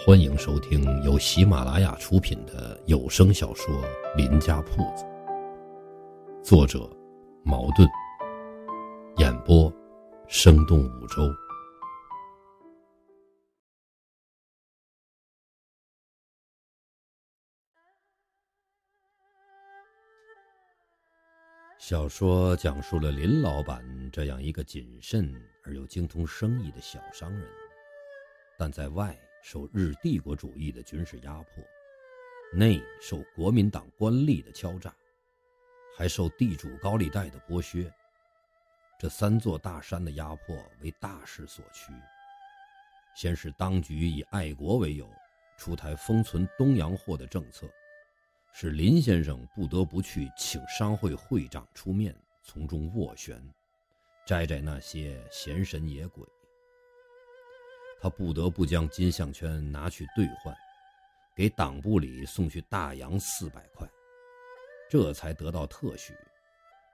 欢迎收听由喜马拉雅出品的有声小说《林家铺子》，作者矛盾，演播生动五洲。小说讲述了林老板这样一个谨慎而又精通生意的小商人，但在外。受日帝国主义的军事压迫，内受国民党官吏的敲诈，还受地主高利贷的剥削，这三座大山的压迫为大势所趋。先是当局以爱国为由，出台封存东洋货的政策，使林先生不得不去请商会会长出面从中斡旋，摘摘那些闲神野鬼。他不得不将金项圈拿去兑换，给党部里送去大洋四百块，这才得到特许，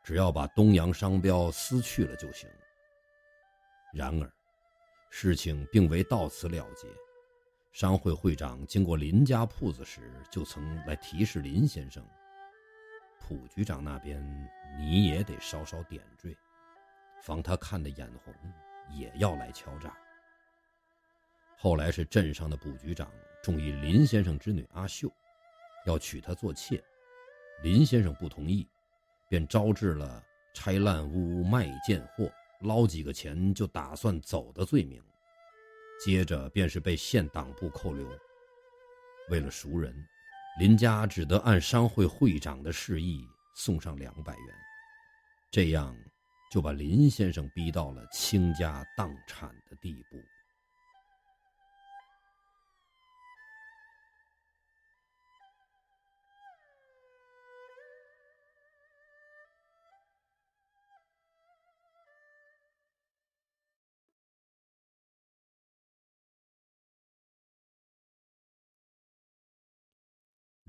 只要把东洋商标撕去了就行。然而，事情并未到此了结。商会会长经过林家铺子时，就曾来提示林先生：“蒲局长那边你也得稍稍点缀，防他看得眼红，也要来敲诈。”后来是镇上的卜局长中意林先生之女阿秀，要娶她做妾，林先生不同意，便招致了拆烂屋、卖贱货、捞几个钱就打算走的罪名。接着便是被县党部扣留。为了赎人，林家只得按商会会长的示意送上两百元，这样就把林先生逼到了倾家荡产的地步。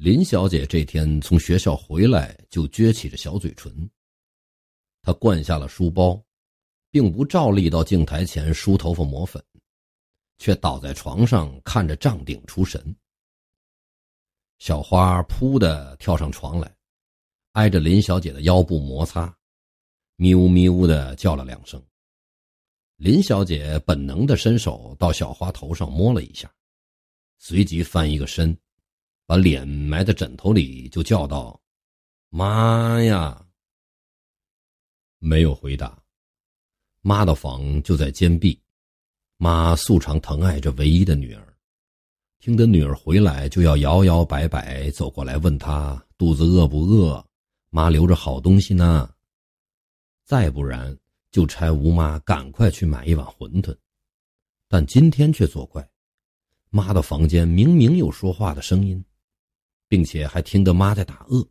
林小姐这天从学校回来，就撅起着小嘴唇。她灌下了书包，并不照例到镜台前梳头发抹粉，却倒在床上看着帐顶出神。小花扑的跳上床来，挨着林小姐的腰部摩擦，咪呜咪呜的叫了两声。林小姐本能的伸手到小花头上摸了一下，随即翻一个身。把脸埋在枕头里，就叫道：“妈呀！”没有回答。妈的房就在坚壁，妈素常疼爱着唯一的女儿，听得女儿回来，就要摇摇摆摆走过来问她肚子饿不饿，妈留着好东西呢。再不然就差吴妈赶快去买一碗馄饨，但今天却作怪，妈的房间明明有说话的声音。并且还听得妈在打饿，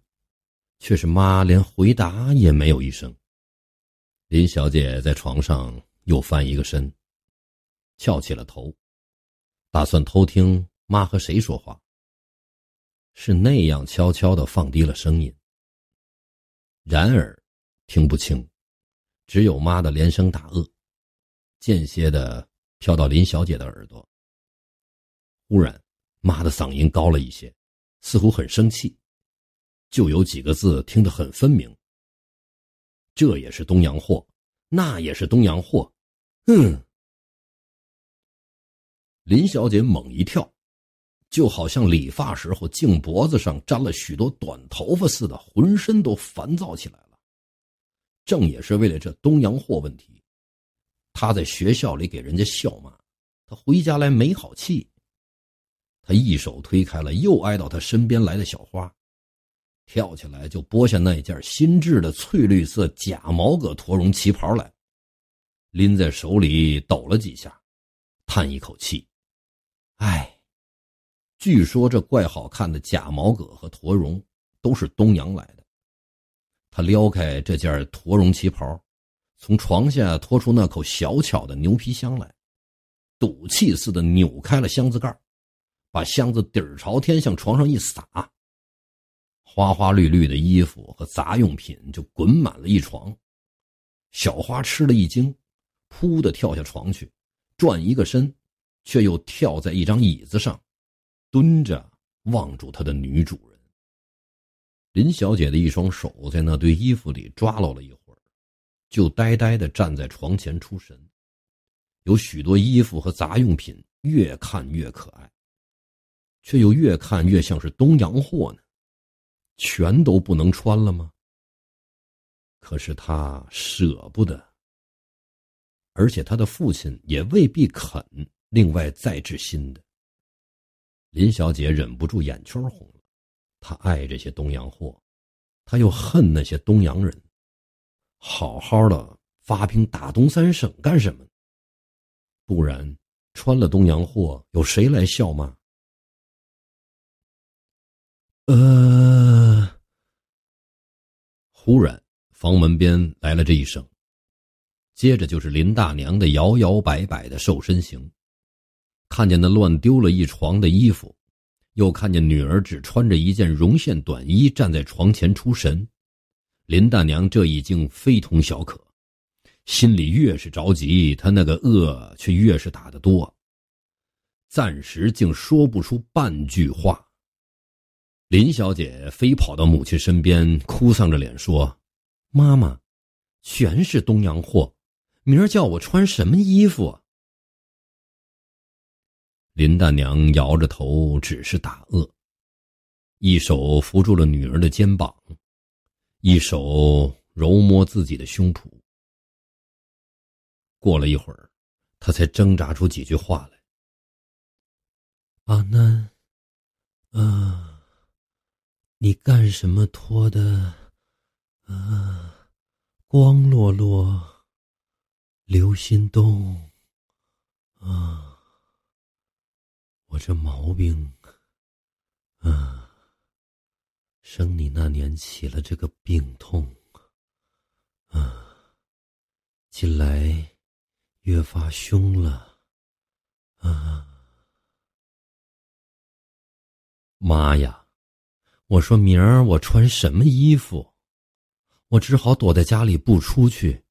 却是妈连回答也没有一声。林小姐在床上又翻一个身，翘起了头，打算偷听妈和谁说话。是那样悄悄的放低了声音，然而听不清，只有妈的连声打饿，间歇的飘到林小姐的耳朵。忽然，妈的嗓音高了一些。似乎很生气，就有几个字听得很分明。这也是东洋货，那也是东洋货，嗯。林小姐猛一跳，就好像理发时候颈脖子上粘了许多短头发似的，浑身都烦躁起来了。正也是为了这东洋货问题，她在学校里给人家笑骂，她回家来没好气。他一手推开了又挨到他身边来的小花，跳起来就剥下那件新制的翠绿色假毛葛驼绒旗袍来，拎在手里抖了几下，叹一口气：“唉，据说这怪好看的假毛葛和驼绒都是东洋来的。”他撩开这件驼绒旗袍，从床下拖出那口小巧的牛皮箱来，赌气似的扭开了箱子盖把箱子底儿朝天向床上一撒，花花绿绿的衣服和杂用品就滚满了一床。小花吃了一惊，扑的跳下床去，转一个身，却又跳在一张椅子上，蹲着望住他的女主人。林小姐的一双手在那堆衣服里抓捞了一会儿，就呆呆的站在床前出神。有许多衣服和杂用品，越看越可爱，却又越看越像是东洋货呢。全都不能穿了吗？可是他舍不得，而且他的父亲也未必肯另外再置新的。林小姐忍不住眼圈红了，她爱这些东洋货，她又恨那些东洋人。好好的发兵打东三省干什么？不然穿了东洋货，有谁来笑骂？呃，忽然房门边来了这一声，接着就是林大娘的摇摇摆摆的瘦身形。看见那乱丢了一床的衣服，又看见女儿只穿着一件绒线短衣站在床前出神，林大娘这已经非同小可，心里越是着急，她那个饿却越是打得多，暂时竟说不出半句话。林小姐飞跑到母亲身边，哭丧着脸说：“妈妈，全是东洋货，明儿叫我穿什么衣服？”林大娘摇着头，只是打饿，一手扶住了女儿的肩膀，一手揉摸自己的胸脯。过了一会儿，她才挣扎出几句话来：“阿南，啊。”你干什么脱的？啊，光落落，刘心动。啊，我这毛病，啊，生你那年起了这个病痛，啊，近来越发凶了，啊，妈呀！我说明儿我穿什么衣服？我只好躲在家里不出去，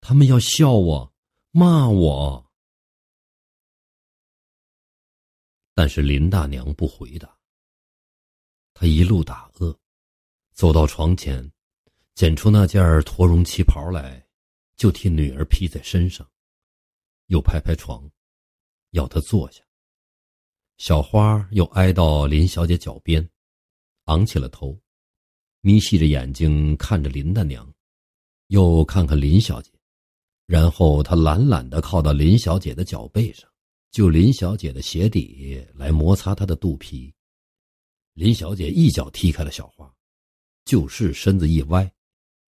他们要笑我，骂我。但是林大娘不回答。她一路打饿，走到床前，捡出那件驼绒旗袍来，就替女儿披在身上，又拍拍床，要她坐下。小花又挨到林小姐脚边。昂起了头，眯细着眼睛看着林大娘，又看看林小姐，然后他懒懒的靠到林小姐的脚背上，就林小姐的鞋底来摩擦她的肚皮。林小姐一脚踢开了小花，就是身子一歪，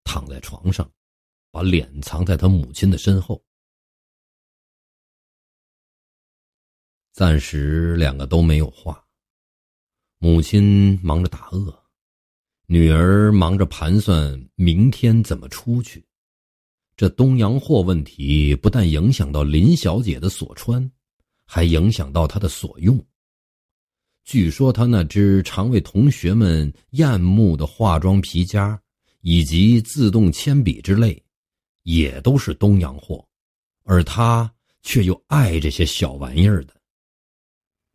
躺在床上，把脸藏在她母亲的身后。暂时两个都没有话。母亲忙着打饿，女儿忙着盘算明天怎么出去。这东洋货问题不但影响到林小姐的所穿，还影响到她的所用。据说她那只常为同学们艳目的化妆皮夹，以及自动铅笔之类，也都是东洋货，而她却又爱这些小玩意儿的。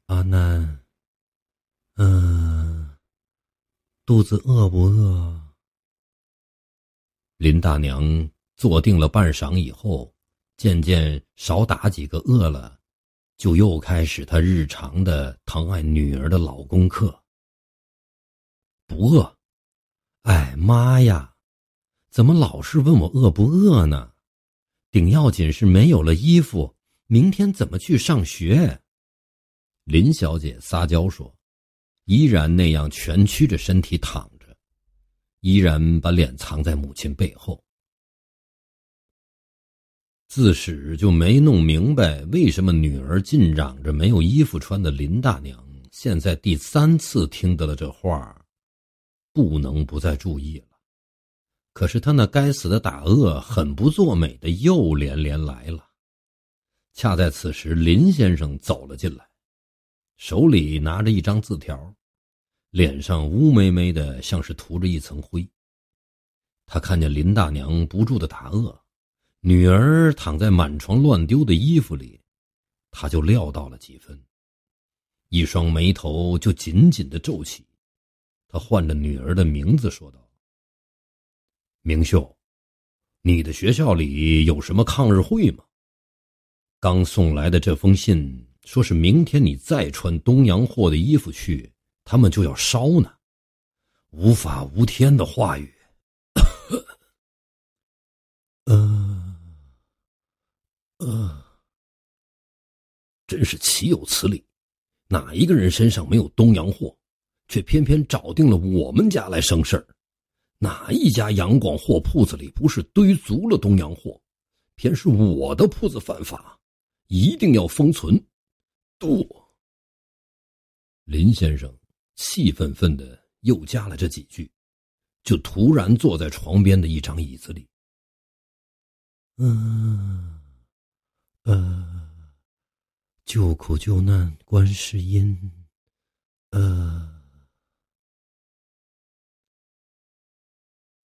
阿南。嗯，肚子饿不饿？林大娘坐定了半晌以后，渐渐少打几个饿了，就又开始她日常的疼爱女儿的老功课。不饿？哎妈呀，怎么老是问我饿不饿呢？顶要紧是没有了衣服，明天怎么去上学？林小姐撒娇说。依然那样蜷曲着身体躺着，依然把脸藏在母亲背后。自始就没弄明白为什么女儿尽嚷着没有衣服穿的林大娘，现在第三次听得了这话，不能不再注意了。可是他那该死的打饿、很不作美的又连连来了。恰在此时，林先生走了进来，手里拿着一张字条。脸上乌霉霉的，像是涂着一层灰。他看见林大娘不住的打饿，女儿躺在满床乱丢的衣服里，他就料到了几分。一双眉头就紧紧的皱起。他唤着女儿的名字说道：“明秀，你的学校里有什么抗日会吗？刚送来的这封信说是明天你再穿东洋货的衣服去，他们就要烧呢。无法无天的话语。”呃，呃，真是岂有此理！哪一个人身上没有东洋货，却偏偏找定了我们家来生事儿？哪一家杨广货铺子里不是堆足了东洋货？偏是我的铺子犯法，一定要封存。多。林先生气愤愤的又加了这几句，就突然坐在床边的一张椅子里。嗯，呃，救苦救难观世音，呃，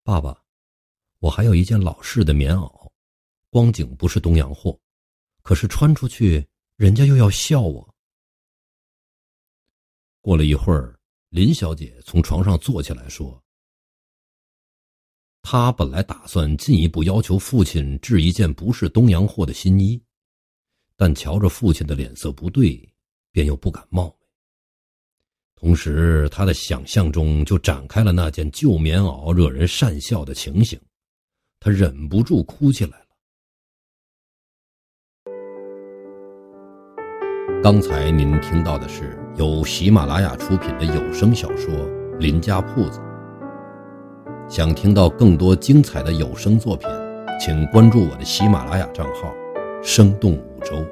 爸爸，我还有一件老式的棉袄，光景不是东洋货，可是穿出去人家又要笑我。过了一会儿，林小姐从床上坐起来说。他本来打算进一步要求父亲制一件不是东洋货的新衣，但瞧着父亲的脸色不对，便又不敢冒昧。同时，他的想象中就展开了那件旧棉袄惹人讪笑的情形，他忍不住哭起来了。刚才您听到的是由喜马拉雅出品的有声小说《林家铺子》。想听到更多精彩的有声作品，请关注我的喜马拉雅账号“生动五洲”。